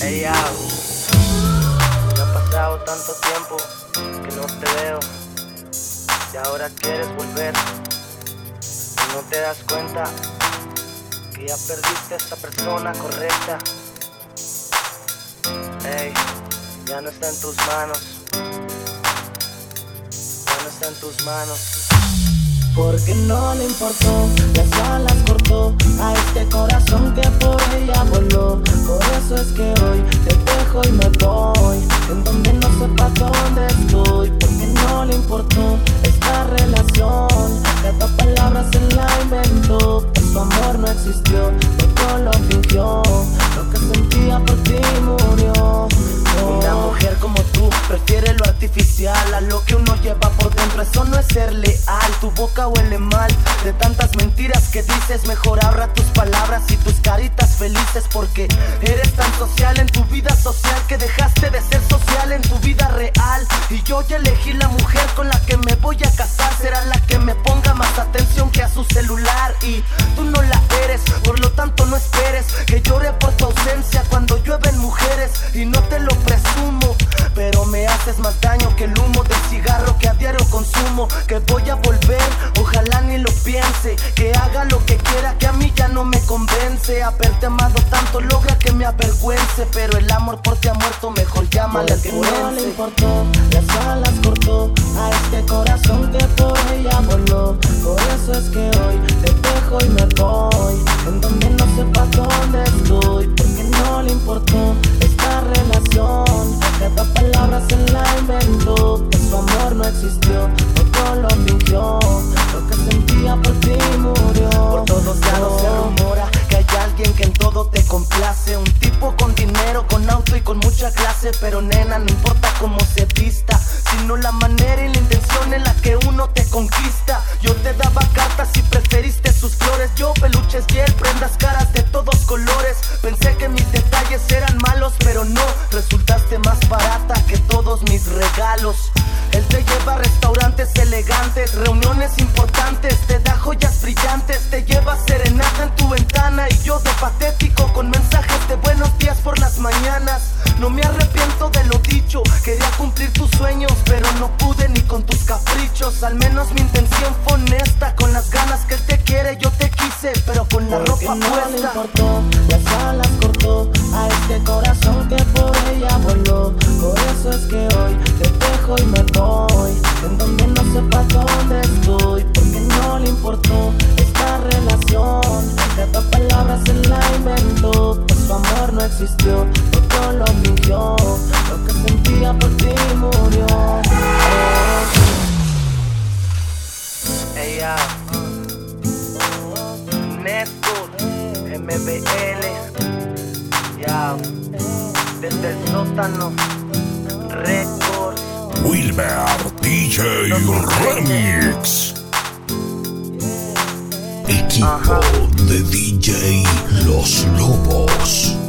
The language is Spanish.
Hey, ya. Ya ha pasado tanto tiempo que no te veo. Y ahora quieres volver. Y no te das cuenta que ya perdiste a esa persona correcta. Hey, ya no está en tus manos. En tus manos. Porque no le importó, las alas cortó a este corazón que por ella voló. Por eso es que hoy te dejo y me voy, en donde no sepa dónde estoy. Que uno lleva por dentro. Eso no es ser leal. Tu boca huele mal de tantas mentiras que dices. Mejor ahorra tus palabras y tus caritas felices porque eres tan social en tu vida social que dejaste de ser social en tu vida real. Y yo ya elegí la mujer con la que me voy a casar. Será la que me ponga más atención que a su celular. Y tú no la eres, por lo tanto que el humo del cigarro que a diario consumo. Que voy a volver, ojalá ni lo piense. Que haga lo que quiera, que a mí ya no me convence. Haberte amado tanto logra que me avergüence. Pero el amor por ti ha muerto, mejor llámale al que no le importó, las alas cortó a este corazón que por ella voló. Por eso es que hoy te dejo y me voy, clase. Pero nena, no importa cómo se vista, sino la manera y la intención en la que uno te conquista. Yo te daba cartas y preferiste sus flores. Yo peluches y él prendas caras de todos colores. Pensé que mis detalles eran malos, pero no. Resultaste más barata que todos mis regalos. Él te lleva a restaurantes elegantes, reuniones importantes, te da joyas brillantes, te lleva quería cumplir tus sueños, pero no pude ni con tus caprichos. Al menos mi intención fue honesta, con las ganas que él te quiere yo te quise, pero con la Porque ropa no le puesta. importó, las alas cortó a este corazón que por ella voló. Por eso es que hoy te dejo y me voy, en donde no sepa dónde estoy. Porque no le importó esta relación, cada palabra se la inventó. Pues su amor no existió, todo lo fingió. Lo MBL, ya, desde el sótano, Records, Wilber DJ Remix. Equipo Ajá. de DJ Los Lobos.